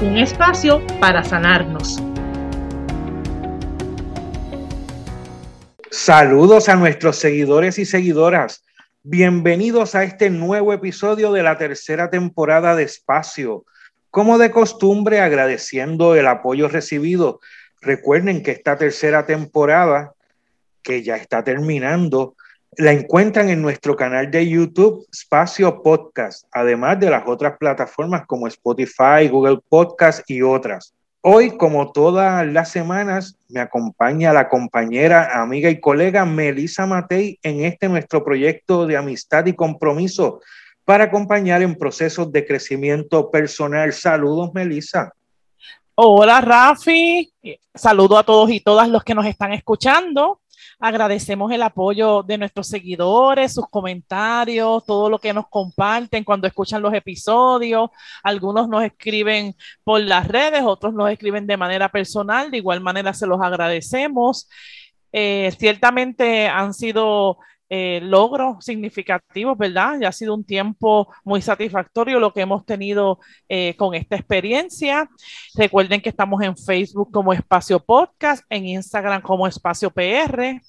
Un espacio para sanarnos. Saludos a nuestros seguidores y seguidoras. Bienvenidos a este nuevo episodio de la tercera temporada de Espacio. Como de costumbre, agradeciendo el apoyo recibido. Recuerden que esta tercera temporada, que ya está terminando, la encuentran en nuestro canal de YouTube, Espacio Podcast, además de las otras plataformas como Spotify, Google Podcast y otras. Hoy, como todas las semanas, me acompaña la compañera, amiga y colega Melissa Matei en este nuestro proyecto de amistad y compromiso para acompañar en procesos de crecimiento personal. Saludos, Melissa. Hola, Rafi. Saludo a todos y todas los que nos están escuchando. Agradecemos el apoyo de nuestros seguidores, sus comentarios, todo lo que nos comparten cuando escuchan los episodios. Algunos nos escriben por las redes, otros nos escriben de manera personal. De igual manera se los agradecemos. Eh, ciertamente han sido eh, logros significativos, ¿verdad? Ya ha sido un tiempo muy satisfactorio lo que hemos tenido eh, con esta experiencia. Recuerden que estamos en Facebook como Espacio Podcast, en Instagram como Espacio PR.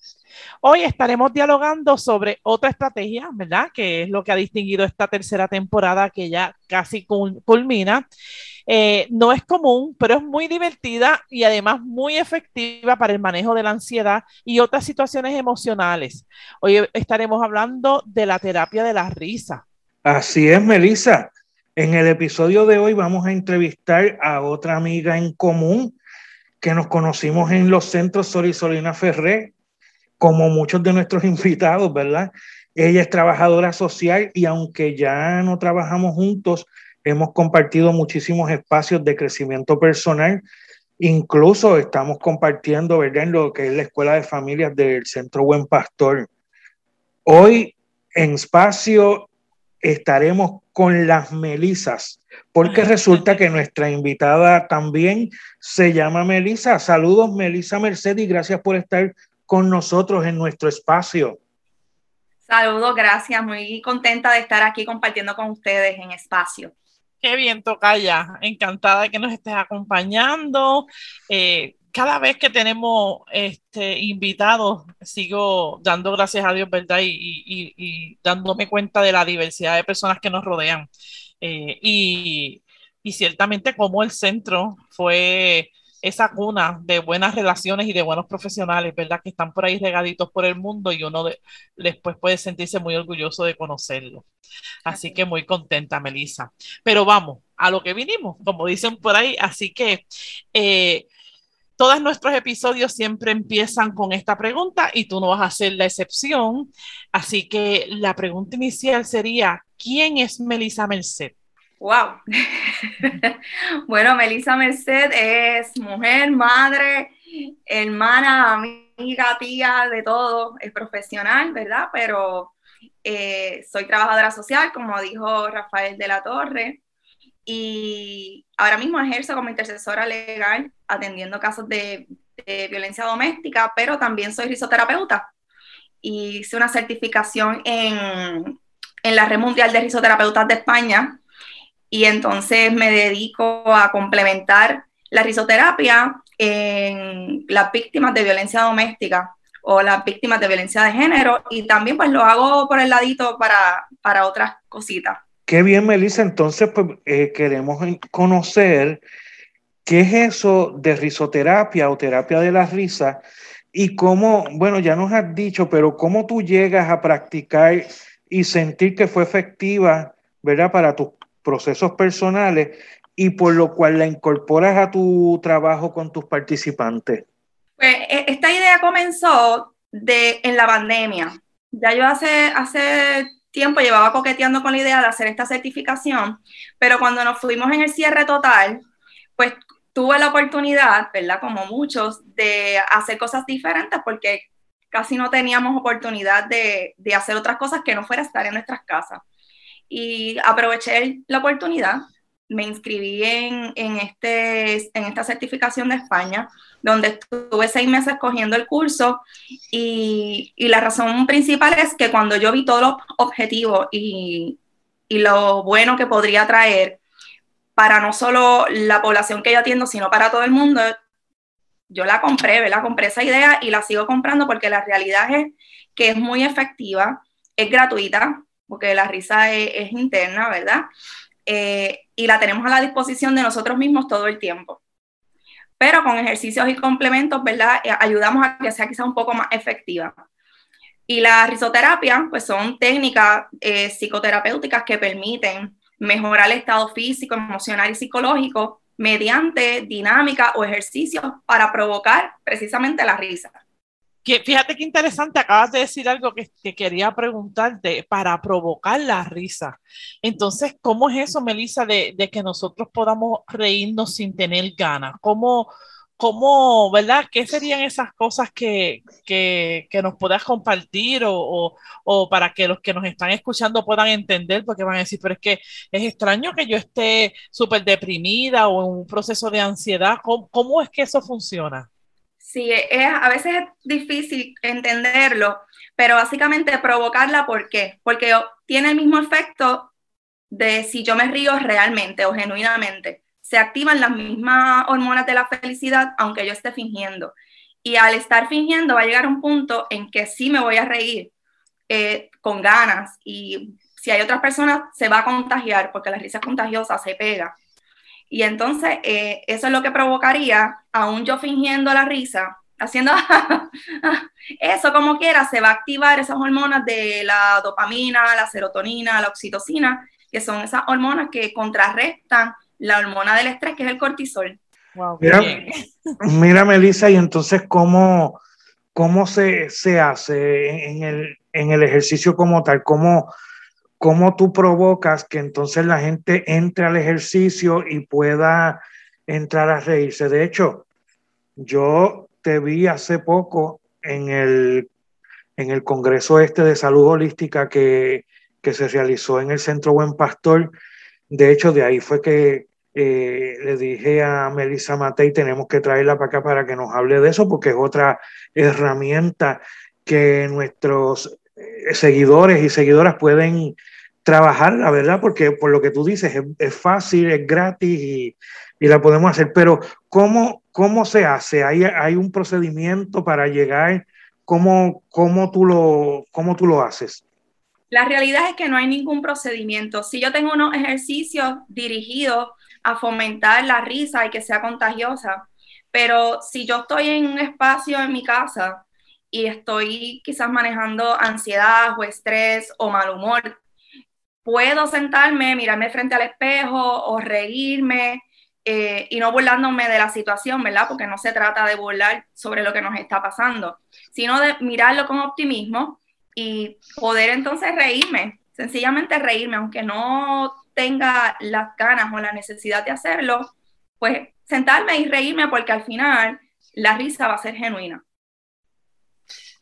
Hoy estaremos dialogando sobre otra estrategia, ¿verdad? Que es lo que ha distinguido esta tercera temporada que ya casi culmina. Eh, no es común, pero es muy divertida y además muy efectiva para el manejo de la ansiedad y otras situaciones emocionales. Hoy estaremos hablando de la terapia de la risa. Así es, Melissa. En el episodio de hoy vamos a entrevistar a otra amiga en común que nos conocimos en los centros Sol Solina Ferré, como muchos de nuestros invitados, ¿verdad? Ella es trabajadora social y aunque ya no trabajamos juntos, hemos compartido muchísimos espacios de crecimiento personal. Incluso estamos compartiendo, ¿verdad?, en lo que es la Escuela de Familias del Centro Buen Pastor. Hoy en espacio estaremos con las Melisas, porque resulta que nuestra invitada también se llama Melisa. Saludos, Melisa Mercedes, y gracias por estar con nosotros en nuestro espacio. Saludos, gracias. Muy contenta de estar aquí compartiendo con ustedes en espacio. Qué bien, Tocaya. Encantada de que nos estés acompañando. Eh, cada vez que tenemos este, invitados, sigo dando gracias a Dios, ¿verdad? Y, dándome cuenta de la diversidad de personas que nos rodean. Eh, y, y ciertamente como el centro fue esa cuna de buenas relaciones y de buenos profesionales, ¿verdad? Que están por ahí regaditos por el mundo y uno después puede sentirse muy orgulloso de conocerlo. Así que muy contenta, Melissa. Pero vamos, a lo que vinimos, como dicen por ahí. Así que eh, todos nuestros episodios siempre empiezan con esta pregunta y tú no vas a ser la excepción. Así que la pregunta inicial sería, ¿quién es Melissa Merced? Wow. bueno, Melissa Merced es mujer, madre, hermana, amiga, tía, de todo. Es profesional, ¿verdad? Pero eh, soy trabajadora social, como dijo Rafael de la Torre. Y ahora mismo ejerzo como intercesora legal atendiendo casos de, violencia doméstica, pero también soy risoterapeuta. Hice una certificación en, en la Red Mundial de Risoterapeutas de España y entonces me dedico a complementar la risoterapia en las víctimas de violencia doméstica o las víctimas de violencia de género y también pues lo hago por el ladito para, para otras cositas. Qué bien, Melissa. Entonces, pues eh, queremos conocer qué es eso de risoterapia o terapia de la risa y cómo, bueno, ya nos has dicho, pero cómo tú llegas a practicar y sentir que fue efectiva, ¿verdad? Para tus procesos personales y por lo cual la incorporas a tu trabajo con tus participantes? Pues e, esta idea comenzó de, en la pandemia. Ya yo hace, hace tiempo llevaba coqueteando con la idea de hacer esta certificación, pero cuando nos fuimos en el cierre total, pues tuve la oportunidad, ¿verdad? Como muchos, de hacer cosas diferentes porque casi no teníamos oportunidad de, de hacer otras cosas que no fuera estar en nuestras casas. Y aproveché la oportunidad, me inscribí en, en, este, en esta certificación de España, donde estuve seis meses cogiendo el curso y, y, la razón principal es que cuando yo vi todos los objetivos y, y lo bueno que podría traer para no solo la población que yo atiendo, sino para todo el mundo, yo la compré, ¿verdad? Compré esa idea y la sigo comprando porque la realidad es que es muy efectiva, es gratuita, porque la risa es, interna, ¿verdad? Eh, y la tenemos a la disposición de nosotros mismos todo el tiempo. Pero con ejercicios y complementos, ¿verdad? Eh, ayudamos a que sea quizá un poco más efectiva. Y la risoterapia, pues son técnicas eh, psicoterapéuticas que permiten mejorar el estado físico, emocional y psicológico mediante dinámica o ejercicios para provocar precisamente la risa. Fíjate qué interesante, acabas de decir algo que, que, quería preguntarte, para provocar la risa. Entonces, ¿cómo es eso, Melissa, de, de que nosotros podamos reírnos sin tener ganas? ¿Cómo, ¿Cómo, verdad? ¿Qué serían esas cosas que, que, que nos puedas compartir o, o, para que los que nos están escuchando puedan entender? Porque van a decir, pero es que es extraño que yo esté súper deprimida o en un proceso de ansiedad. ¿Cómo, ¿Cómo, es que eso funciona? Sí, es, a veces es difícil entenderlo, pero básicamente provocarla, ¿por qué? Porque tiene el mismo efecto de si yo me río realmente o genuinamente se activan las mismas hormonas de la felicidad, aunque yo esté fingiendo. Y al estar fingiendo va a llegar un punto en que sí me voy a reír eh, con ganas y si hay otras personas se va a contagiar porque la risa es contagiosa, se pega. Y entonces eh, eso es lo que provocaría, aún yo fingiendo la risa, haciendo eso como quiera, se va a activar esas hormonas de la dopamina, la serotonina, la oxitocina, que son esas hormonas que contrarrestan la hormona del estrés, que es el cortisol. mira, mira, Melissa, y entonces, ¿cómo, cómo se, se hace en el, en el, ejercicio como tal? ¿Cómo, ¿Cómo tú provocas que entonces la gente entre al ejercicio y pueda entrar a reírse? De hecho, yo te vi hace poco en el, en el Congreso este de Salud Holística que, que se realizó en el Centro Buen Pastor. De hecho, de ahí fue que eh, le dije a Melissa Matei, tenemos que traerla para acá para que nos hable de eso, porque es otra herramienta que nuestros seguidores y seguidoras pueden trabajar, la verdad, porque por lo que tú dices, es, fácil, es gratis y, y, la podemos hacer, pero ¿cómo, cómo se hace? ¿Hay, hay un procedimiento para llegar? ¿Cómo, cómo, tú lo, ¿Cómo tú lo haces? La realidad es que no hay ningún procedimiento. Si yo tengo unos ejercicios dirigidos a fomentar la risa y que sea contagiosa. Pero si yo estoy en un espacio en mi casa y estoy quizás manejando ansiedad o estrés o mal humor, puedo sentarme, mirarme frente al espejo o reírme eh, y no burlándome de la situación, ¿verdad? Porque no se trata de burlar sobre lo que nos está pasando, sino de mirarlo con optimismo y poder entonces reírme, sencillamente reírme, aunque no tenga las ganas o la necesidad de hacerlo, pues sentarme y reírme porque al final la risa va a ser genuina.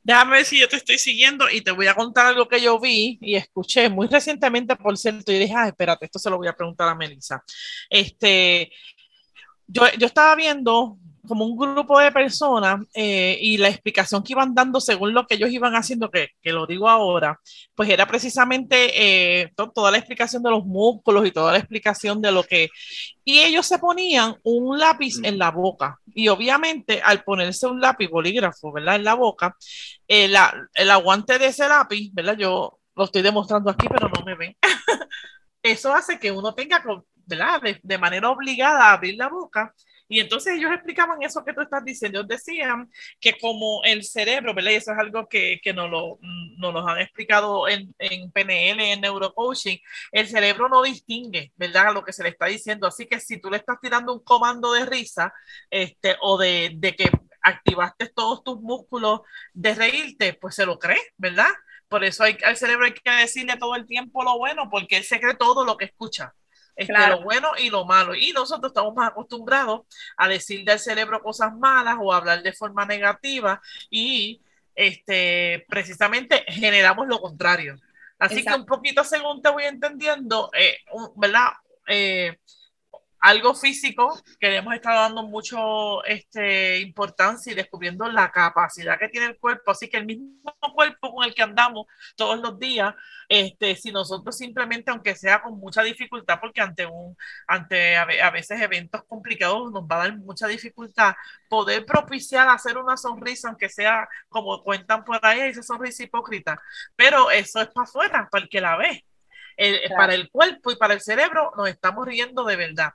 Déjame ver si yo te estoy siguiendo y te voy a contar algo que yo vi y escuché muy recientemente, por cierto, y dije, ah, espérate, esto se lo voy a preguntar a Melissa. Este, yo, yo estaba viendo como un grupo de personas eh, y la explicación que iban dando según lo que ellos iban haciendo, que, lo digo ahora, pues era precisamente eh, toda la explicación de los músculos y toda la explicación de lo que... Y ellos se ponían un lápiz en la boca y obviamente al ponerse un lápiz bolígrafo, ¿verdad? En la boca, eh, el aguante de ese lápiz, ¿verdad? Yo lo estoy demostrando aquí, pero no me ven. Eso hace que uno tenga, ¿verdad? De, de manera obligada a abrir la boca y entonces ellos explicaban eso que tú estás diciendo. Decían que como el cerebro, ¿verdad? Y eso es algo que, que nos, lo, nos han explicado en, en PNL, en neurocoaching, el cerebro no distingue, ¿verdad? Lo que se le está diciendo. Así que si tú le estás tirando un comando de risa este, o de, de que activaste todos tus músculos de reírte, pues se lo cree, ¿verdad? Por eso hay, al cerebro hay que decirle todo el tiempo lo bueno, porque él se cree todo lo que escucha. Este, lo bueno y lo malo. Y nosotros estamos más acostumbrados a decirle al cerebro cosas malas o hablar de forma negativa y este, precisamente generamos lo contrario. Así que un poquito según te voy entendiendo, eh, ¿verdad? Eh, algo físico que le hemos estado dando mucho este, importancia y descubriendo la capacidad que tiene el cuerpo. Así que el mismo cuerpo con el que andamos todos los días, este, si nosotros simplemente, aunque sea con mucha dificultad, porque ante, un, ante a, veces eventos complicados nos va a dar mucha dificultad, poder propiciar hacer una sonrisa, aunque sea como cuentan por ahí, esa sonrisa hipócrita. Pero eso es para afuera, para el que la ve. Para el cuerpo y para el cerebro nos estamos riendo de verdad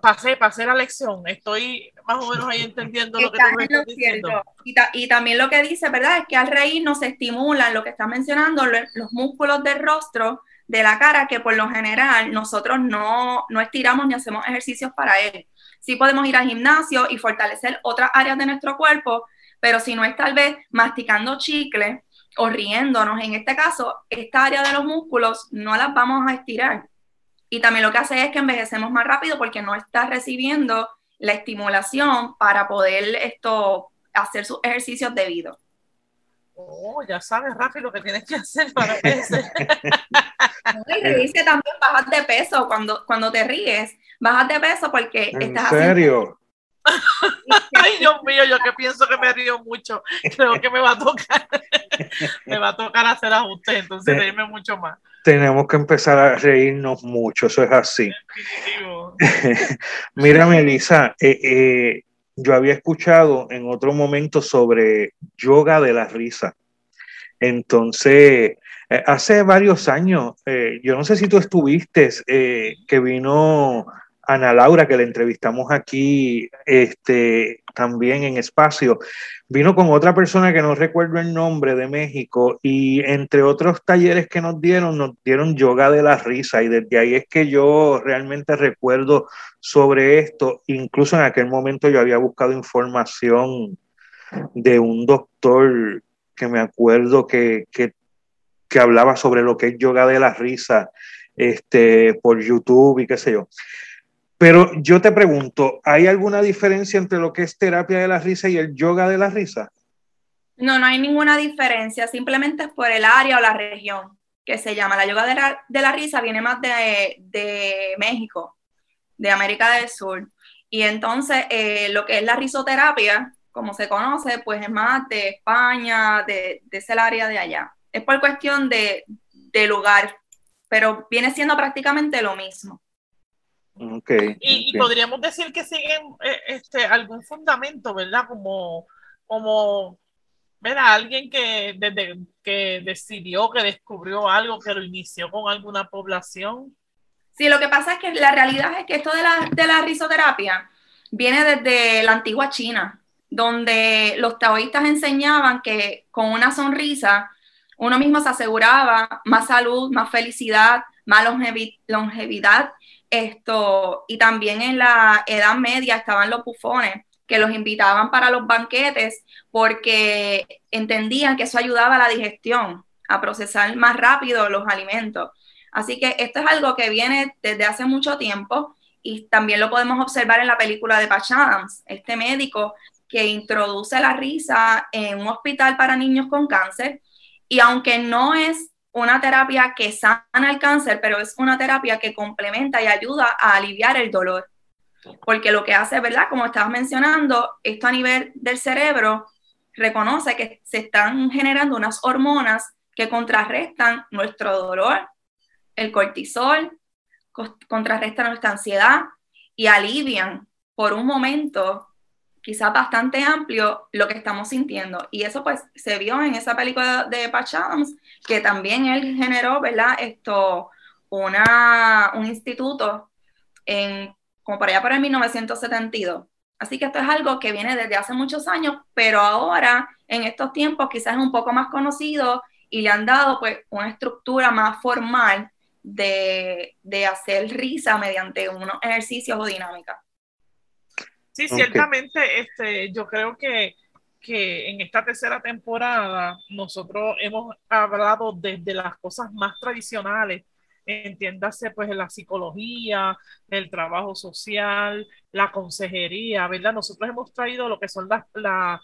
pasé, pasé la lección, estoy más o menos ahí entendiendo lo que tú me estás diciendo. Y, también lo que dice, ¿verdad? Es que al reír nos estimulan lo que está mencionando, los, músculos del rostro, de la cara, que por lo general nosotros no, no estiramos ni hacemos ejercicios para él. Sí podemos ir al gimnasio y fortalecer otras áreas de nuestro cuerpo, pero si no es tal vez masticando chicle o riéndonos, en este caso, esta área de los músculos no las vamos a estirar y también lo que hace es que envejecemos más rápido porque no está recibiendo la estimulación para poder esto, hacer sus ejercicios debidos. Oh, ya sabes, Rafi, lo que tienes que hacer para crecer. y dice también bajar de peso cuando, cuando te ríes. Bajas de peso porque ¿En serio? Ay, Dios mío, yo que pienso que me río mucho. Creo que me va a tocar. me va a tocar hacer ajustes, entonces reírme mucho más tenemos que empezar a reírnos mucho, eso es así. Mira, Melissa, eh, eh, yo había escuchado en otro momento sobre yoga de la risa. Entonces, eh, hace varios años, yo no sé si tú estuviste, que vino Ana Laura, que la entrevistamos aquí este, también en espacio, vino con otra persona que no recuerdo el nombre de México y entre otros talleres que nos dieron, nos dieron yoga de la risa y desde ahí es que yo realmente recuerdo sobre esto. Incluso en aquel momento yo había buscado información de un doctor que me acuerdo que, que, que hablaba sobre lo que es yoga de la risa este, por YouTube y qué sé yo. Pero yo te pregunto, ¿hay alguna diferencia entre lo que es terapia de la risa y el yoga de la risa? No, no hay ninguna diferencia, simplemente es por el área o la región que se llama. La yoga de la, risa viene más de, México, de América del Sur. Y entonces eh, lo que es la risoterapia, como se conoce, pues es más de España, de, de ese área de allá. Es por cuestión de, de lugar, pero viene siendo prácticamente lo mismo. Okay, y, podríamos decir que siguen eh, este, algún fundamento, ¿verdad? Como, como ¿verdad? alguien que desde que decidió, que descubrió algo, que lo inició con alguna población. Sí, lo que pasa es que la realidad es que esto de la, de la risoterapia viene desde la antigua China, donde los taoístas enseñaban que con una sonrisa uno mismo se aseguraba más salud, más felicidad, más longevidad esto, y también en la Edad Media estaban los bufones que los invitaban para los banquetes porque entendían que eso ayudaba a la digestión, a procesar más rápido los alimentos. Así que esto es algo que viene desde hace mucho tiempo y también lo podemos observar en la película de Patch este médico que introduce la risa en un hospital para niños con cáncer y aunque no es una terapia que sana el cáncer, pero es una terapia que complementa y ayuda a aliviar el dolor. Porque lo que hace, ¿verdad? Como estabas mencionando, esto a nivel del cerebro reconoce que se están generando unas hormonas que contrarrestan nuestro dolor, el cortisol, contrarrestan nuestra ansiedad y alivian por un momento quizás bastante amplio lo que estamos sintiendo. Y eso pues se vio en esa película de Patch que también él generó, ¿verdad? Esto, una, un instituto en, como por allá por el 1972. Así que esto es algo que viene desde hace muchos años, pero ahora, en estos tiempos, quizás es un poco más conocido y le han dado pues una estructura más formal de, de hacer risa mediante unos ejercicios o dinámicas. Sí, ciertamente, este, yo creo que, que en esta tercera temporada nosotros hemos hablado desde las cosas más tradicionales entiéndase pues la psicología, el trabajo social, la consejería, ¿verdad? Nosotros hemos traído lo que son las, las,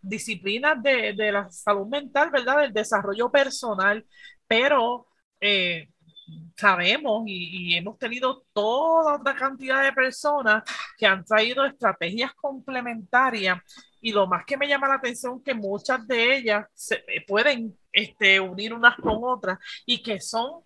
disciplinas de, de, la salud mental, ¿verdad? Del desarrollo personal, pero eh, sabemos y, hemos tenido toda otra cantidad de personas que han traído estrategias complementarias y lo más que me llama la atención que muchas de ellas se eh, pueden este, unir unas con otras y que son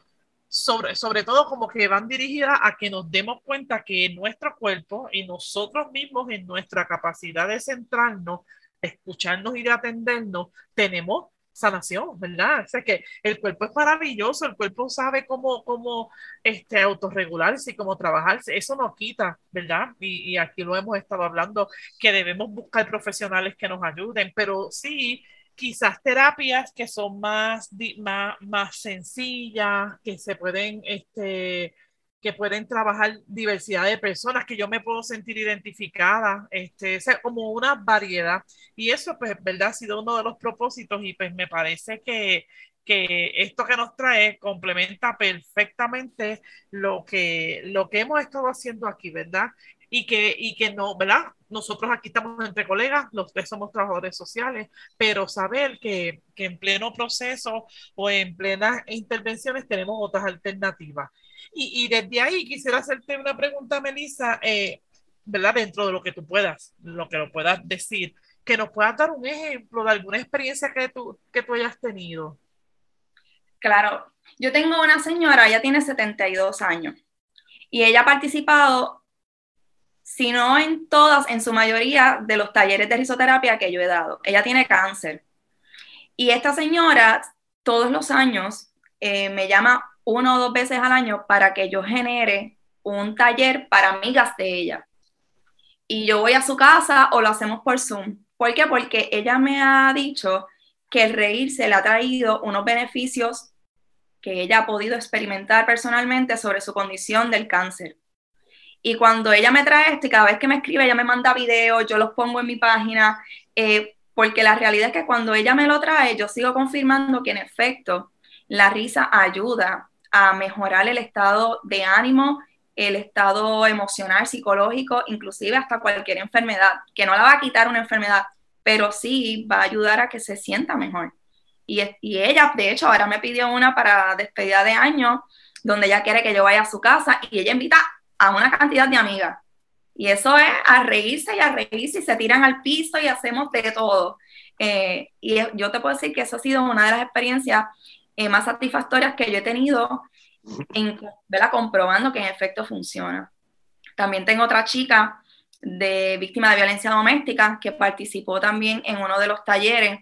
sobre, sobre todo como que van dirigidas a que nos demos cuenta que nuestro cuerpo y nosotros mismos en nuestra capacidad de centrarnos, escucharnos y de atendernos, tenemos sanación, ¿verdad? O sea que el cuerpo es maravilloso, el cuerpo sabe cómo, cómo este, autorregularse y cómo trabajarse, eso nos quita, ¿verdad? Y, y, aquí lo hemos estado hablando, que debemos buscar profesionales que nos ayuden, pero sí, quizás terapias que son más, más, más sencillas, que se pueden, este, que pueden trabajar diversidad de personas, que yo me puedo sentir identificada, este, como una variedad. Y eso, pues, ¿verdad? Ha sido uno de los propósitos y pues me parece que, que esto que nos trae complementa perfectamente lo que, lo que hemos estado haciendo aquí, ¿verdad? Y que, y que no, ¿verdad? Nosotros aquí estamos entre colegas, los tres somos trabajadores sociales, pero saber que, que en pleno proceso o en plenas intervenciones tenemos otras alternativas y, desde ahí quisiera hacerte una pregunta, Melissa, eh, ¿verdad? Dentro de lo que tú puedas, lo que lo puedas decir, que nos puedas dar un ejemplo de alguna experiencia que tú, que tú hayas tenido. Claro, yo tengo una señora, ella tiene 72 años y ella ha participado, si no en todas, en su mayoría de los talleres de risoterapia que yo he dado. Ella tiene cáncer. Y esta señora todos los años eh, me llama uno o dos veces al año para que yo genere un taller para amigas de ella. Y yo voy a su casa o lo hacemos por Zoom. ¿Por qué? Porque ella me ha dicho que el reírse le ha traído unos beneficios que ella ha podido experimentar personalmente sobre su condición del cáncer. Y cuando ella me trae esto y cada vez que me escribe, ella me manda videos, yo los pongo en mi página, eh, porque la realidad es que cuando ella me lo trae, yo sigo confirmando que en efecto la risa ayuda a mejorar el estado de ánimo, el estado emocional, psicológico, inclusive hasta cualquier enfermedad, que no la va a quitar una enfermedad, pero sí va a ayudar a que se sienta mejor. Y, y ella, de hecho, ahora me pidió una para despedida de año, donde ella quiere que yo vaya a su casa y ella invita a una cantidad de amigas. Y eso es a reírse y a reírse y se tiran al piso y hacemos de todo. Eh, y yo te puedo decir que eso ha sido una de las experiencias eh, más satisfactorias que yo he tenido en, ¿verdad? comprobando que en efecto funciona. También tengo otra chica de víctima de violencia doméstica que participó también en uno de los talleres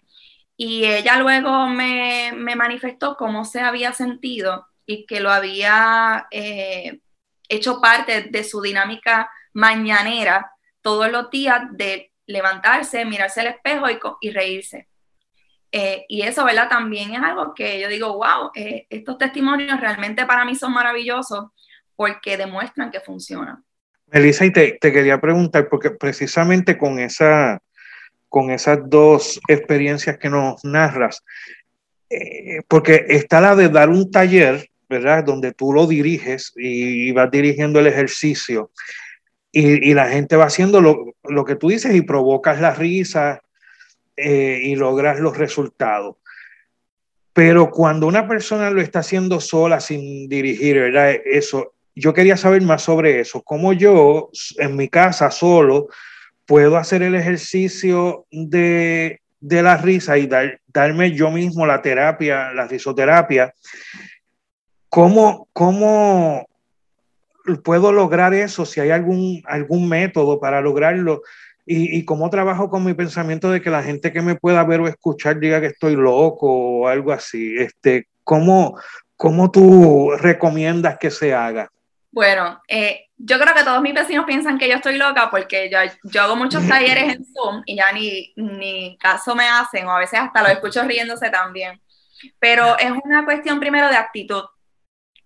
y ella luego me, me manifestó cómo se había sentido y que lo había eh, hecho parte de su dinámica mañanera todos los días de levantarse, mirarse al espejo y, y reírse. Eh, y eso, ¿verdad? También es algo que yo digo, wow, eh, estos testimonios realmente para mí son maravillosos porque demuestran que funciona. Melissa, y te, quería preguntar, porque precisamente con, esa, con esas dos experiencias que nos narras, eh, porque está la de dar un taller, ¿verdad? Donde tú lo diriges y, vas dirigiendo el ejercicio y, la gente va haciendo lo, lo que tú dices y provocas la risa eh, y logras los resultados. Pero cuando una persona lo está haciendo sola, sin dirigir, ¿verdad? Eso, yo quería saber más sobre eso. ¿Cómo yo, en mi casa, solo, puedo hacer el ejercicio de, de la risa y dar, darme yo mismo la terapia, la risoterapia? ¿Cómo, cómo puedo lograr eso? Si hay algún, algún método para lograrlo y, y cómo trabajo con mi pensamiento de que la gente que me pueda ver o escuchar diga que estoy loco o algo así. Este, ¿cómo, cómo tú recomiendas que se haga? Bueno, eh, yo creo que todos mis vecinos piensan que yo estoy loca porque yo, yo hago muchos talleres en Zoom y ya ni, ni caso me hacen o a veces hasta los escucho riéndose también. Pero es una cuestión primero de actitud,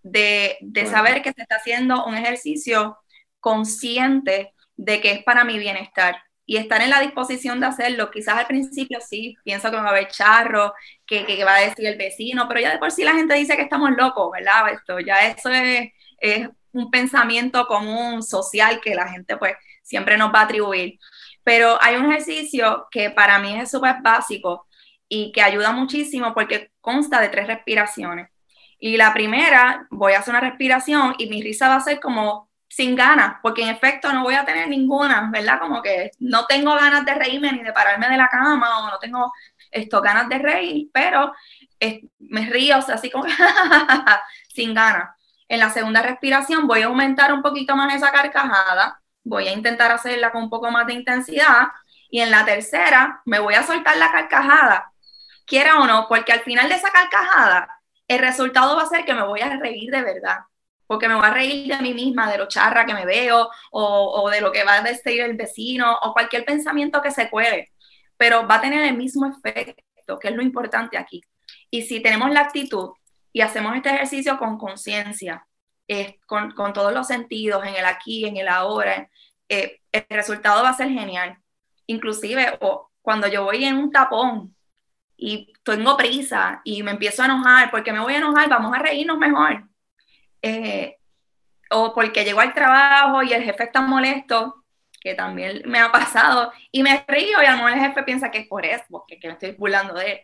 de, de saber que se está haciendo un ejercicio consciente de que es para mi bienestar y estar en la disposición de hacerlo. Quizás al principio sí, pienso que me va a haber charro, que, que, va a decir el vecino, pero ya de por sí la gente dice que estamos locos, ¿verdad? Esto, ya eso es, es un pensamiento común, social, que la gente pues siempre nos va a atribuir. Pero hay un ejercicio que para mí es súper básico y que ayuda muchísimo porque consta de tres respiraciones. Y la primera, voy a hacer una respiración y mi risa va a ser como sin ganas, porque en efecto no voy a tener ninguna, ¿verdad? Como que no tengo ganas de reírme ni de pararme de la cama o no tengo esto, ganas de reír, pero me río, o sea, así como sin ganas. En la segunda respiración voy a aumentar un poquito más esa carcajada, voy a intentar hacerla con un poco más de intensidad y en la tercera me voy a soltar la carcajada, quiera o no, porque al final de esa carcajada el resultado va a ser que me voy a reír de verdad porque me voy a reír de mí misma, de lo charra que me veo, o, de lo que va a decir el vecino, o cualquier pensamiento que se cuele, pero va a tener el mismo efecto, que es lo importante aquí. Y si tenemos la actitud y hacemos este ejercicio con conciencia, eh, con, todos los sentidos, en el aquí, en el ahora, eh, el resultado va a ser genial. Inclusive, cuando yo voy en un tapón y tengo prisa y me empiezo a enojar, porque me voy a enojar, vamos a reírnos mejor eh, o porque llegó al trabajo y el jefe está molesto, que también me ha pasado, y me río y a lo mejor el jefe piensa que es por eso, que, que me estoy burlando de él.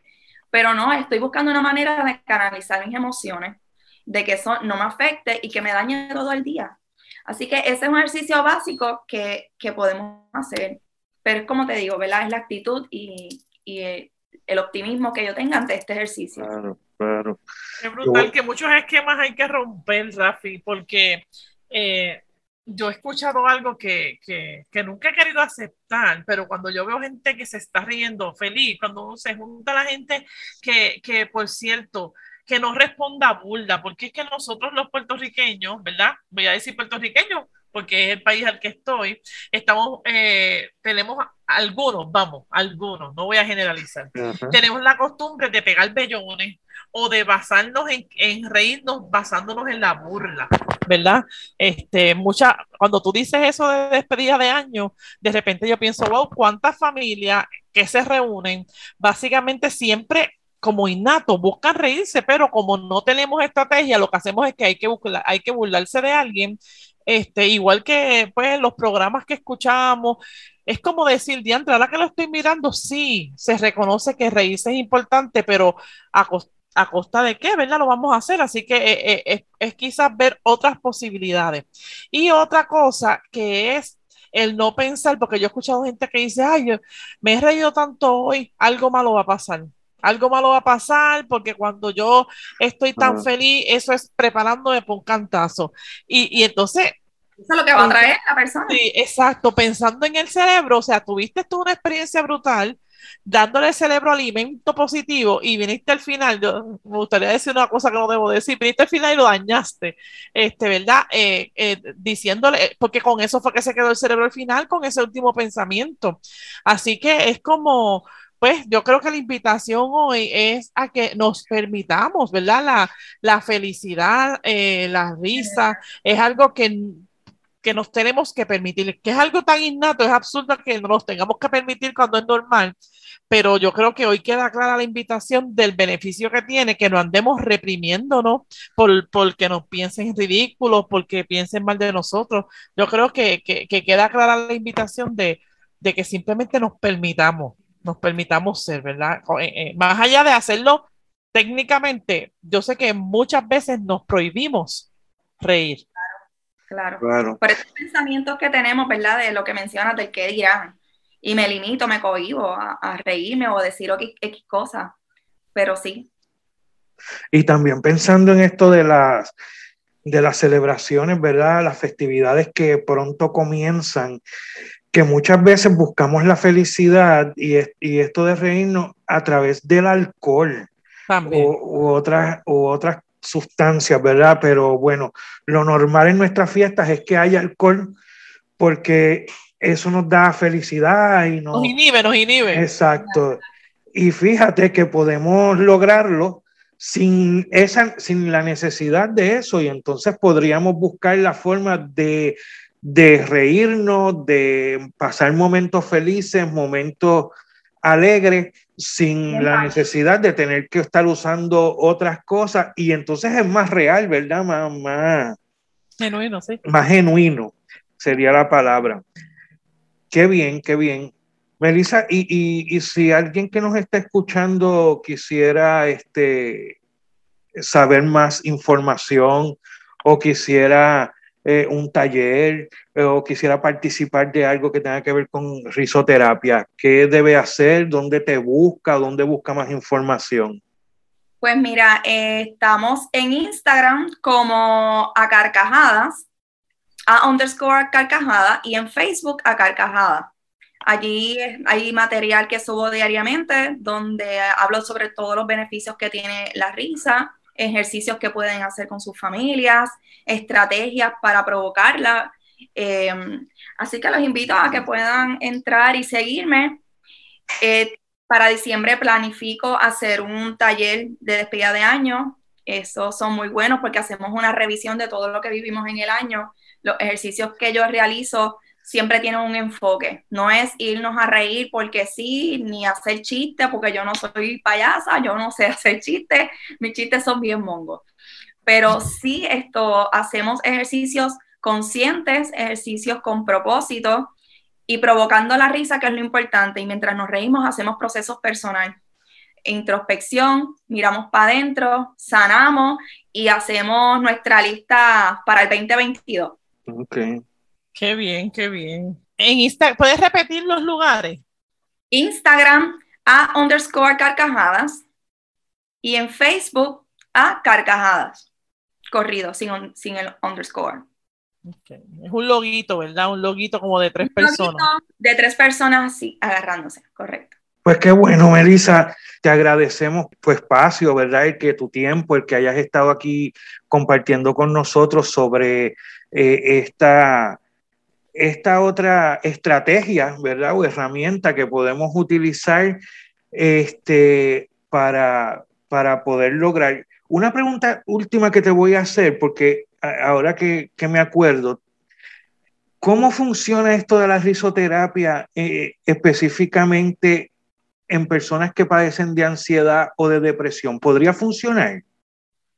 Pero no, estoy buscando una manera de canalizar mis emociones, de que eso no me afecte y que me dañe todo el día. Así que ese es un ejercicio básico que, que podemos hacer. Pero como te digo, ¿verdad? Es la actitud y, y el optimismo que yo tenga ante este ejercicio. Claro. Claro. Es brutal que muchos esquemas hay que romper, Rafi, porque eh, yo he escuchado algo que, que, que, nunca he querido aceptar, pero cuando yo veo gente que se está riendo feliz, cuando se junta la gente que, que por cierto, que no responda a burla, porque es que nosotros los puertorriqueños, ¿verdad? Voy a decir puertorriqueños, porque es el país al que estoy, estamos, eh, tenemos algunos, vamos, algunos, no voy a generalizar, tenemos la costumbre de pegar bellones o de basarnos en, en, reírnos basándonos en la burla, ¿verdad? Este, mucha, cuando tú dices eso de despedida de año, de repente yo pienso, wow, cuántas familias que se reúnen, básicamente siempre como innato, buscan reírse, pero como no tenemos estrategia, lo que hacemos es que hay que, buscar, hay que burlarse de alguien este, igual que pues, los programas que escuchamos, es como decir, diantre, ahora que lo estoy mirando, sí, se reconoce que reírse es importante, pero a, costa de qué, ¿verdad? Lo vamos a hacer, así que eh, eh, es, quizás ver otras posibilidades. Y otra cosa que es el no pensar, porque yo he escuchado gente que dice, ay, me he reído tanto hoy, algo malo va a pasar algo malo va a pasar porque cuando yo estoy tan feliz, eso es preparándome por un cantazo. Y, y entonces eso es lo que va a traer la persona. Sí, exacto, pensando en el cerebro, o sea, tuviste tú una experiencia brutal dándole al cerebro alimento positivo y viniste al final, yo me gustaría decir una cosa que no debo decir, viniste al final y lo dañaste, este, ¿verdad? Eh, eh, diciéndole, porque con eso fue que se quedó el cerebro al final, con ese último pensamiento. Así que es como, pues yo creo que la invitación hoy es a que nos permitamos, ¿verdad? La, la felicidad, eh, la risa, es algo que que nos tenemos que permitir, que es algo tan innato, es absurdo que nos tengamos que permitir cuando es normal, pero yo creo que hoy queda clara la invitación del beneficio que tiene, que no andemos reprimiéndonos por, porque nos piensen ridículos, porque piensen mal de nosotros. Yo creo que, que, queda clara la invitación de, de, que simplemente nos permitamos, nos permitamos ser, ¿verdad? Eh, eh, más allá de hacerlo técnicamente, yo sé que muchas veces nos prohibimos reír Claro. Por esos pensamientos que tenemos, ¿verdad? De lo que mencionas, del qué dirán. Y me limito, me cohibo a, reírme o decir X, cosas. Pero sí. Y también pensando en esto de las, de las celebraciones, ¿verdad? Las festividades que pronto comienzan, que muchas veces buscamos la felicidad y, y esto de reírnos a través del alcohol. U, otras, u otras sustancias, ¿verdad? Pero bueno, lo normal en nuestras fiestas es que haya alcohol porque eso nos da felicidad y nos, nos inhibe, nos inhibe. Exacto. Y fíjate que podemos lograrlo sin, esa, sin la necesidad de eso y entonces podríamos buscar la forma de de reírnos, de pasar momentos felices, momentos alegres, sin la necesidad de tener que estar usando otras cosas. Y entonces es más real, ¿verdad? Más, más genuino, sí. Más genuino sería la palabra. Qué bien, qué bien. Melissa, y, y, si alguien que nos está escuchando quisiera este, saber más información o quisiera eh, un taller eh, o quisiera participar de algo que tenga que ver con risoterapia, ¿qué debe hacer? ¿Dónde te busca? ¿Dónde busca más información? Pues mira, eh, estamos en Instagram como a carcajadas, a underscore carcajada y en Facebook a carcajada. Allí hay material que subo diariamente donde hablo sobre todos los beneficios que tiene la risa, ejercicios que pueden hacer con sus familias, estrategias para provocarla. Eh, así que los invito a que puedan entrar y seguirme. Eh, para diciembre planifico hacer un taller de despedida de año. Esos son muy buenos porque hacemos una revisión de todo lo que vivimos en el año. Los ejercicios que yo realizo siempre tienen un enfoque. No es irnos a reír porque sí, ni hacer chistes, porque yo no soy payasa, yo no sé hacer chistes, mis chistes son bien mongos. Pero sí, esto, hacemos ejercicios conscientes, ejercicios con propósito y provocando la risa, que es lo importante. Y mientras nos reímos, hacemos procesos personales. Introspección, miramos para adentro, sanamos y hacemos nuestra lista para el 2022. Okay. Qué bien, qué bien. En Insta ¿Puedes repetir los lugares? Instagram a underscore carcajadas y en Facebook a carcajadas. Corrido, sin, sin el underscore. Es un loguito, ¿verdad? Un loguito como de tres un personas. De tres personas, sí, agarrándose, correcto. Pues qué bueno, Melissa. Te agradecemos tu espacio, ¿verdad? El que tu tiempo, el que hayas estado aquí compartiendo con nosotros sobre eh, esta esta otra estrategia, ¿verdad? O herramienta que podemos utilizar este, para, para poder lograr. Una pregunta última que te voy a hacer, porque ahora que, me acuerdo, ¿cómo funciona esto de la risoterapia eh, específicamente en personas que padecen de ansiedad o de depresión? ¿Podría funcionar?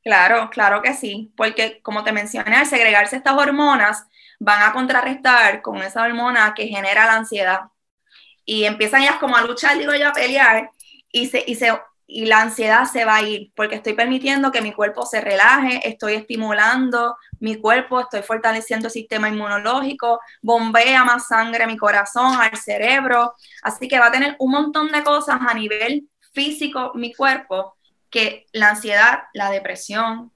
Claro, claro que sí, porque como te mencioné, al segregarse estas hormonas, van a contrarrestar con esa hormona que genera la ansiedad. Y empiezan ellas como a luchar, digo yo, a pelear, y, se, y, se, y la ansiedad se va a ir, porque estoy permitiendo que mi cuerpo se relaje, estoy estimulando mi cuerpo, estoy fortaleciendo el sistema inmunológico, bombea más sangre a mi corazón, al cerebro, así que va a tener un montón de cosas a nivel físico mi cuerpo que la ansiedad, la depresión,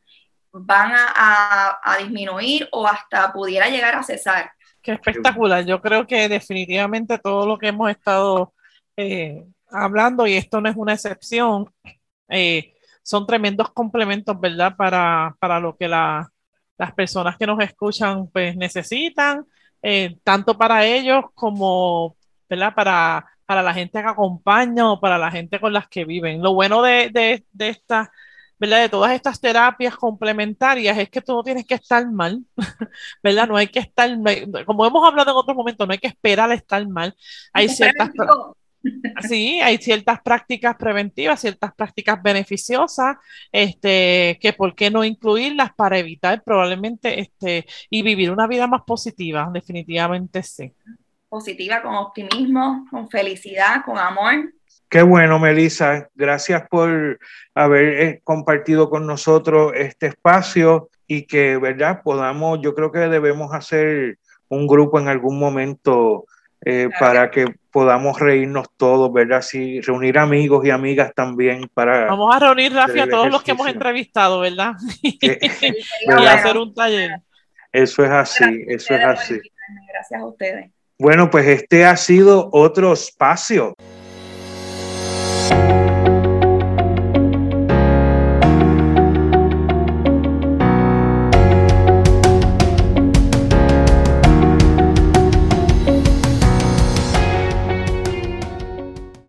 van a, disminuir o hasta pudiera llegar a cesar. Qué espectacular. Yo creo que definitivamente todo lo que hemos estado eh, hablando, y esto no es una excepción, eh, son tremendos complementos, ¿verdad? Para, lo que las personas que nos escuchan pues necesitan, eh, tanto para ellos como, ¿verdad? Para, para la gente que acompaña o para la gente con las que viven. Lo bueno de, de, de esta ¿verdad? De todas estas terapias complementarias es que tú no tienes que estar mal, ¿verdad? No hay que estar, como hemos hablado en otros momentos, no hay que esperar a estar mal. Hay ciertas, sí, hay ciertas prácticas preventivas, ciertas prácticas beneficiosas, este, que por qué no incluirlas para evitar probablemente, este, y vivir una vida más positiva, definitivamente sí. Positiva, con optimismo, con felicidad, con amor Qué bueno, Melissa. Gracias por haber eh, compartido con nosotros este espacio y que, ¿verdad? Podamos, yo creo que debemos hacer un grupo en algún momento eh, para que podamos reírnos todos, ¿verdad? Sí, reunir amigos y amigas también para... Vamos a reunir, Rafi, a todos los que hemos entrevistado, ¿verdad? y hacer un taller. Eso es así, eso es así. Gracias a ustedes. Bueno, pues este ha sido otro espacio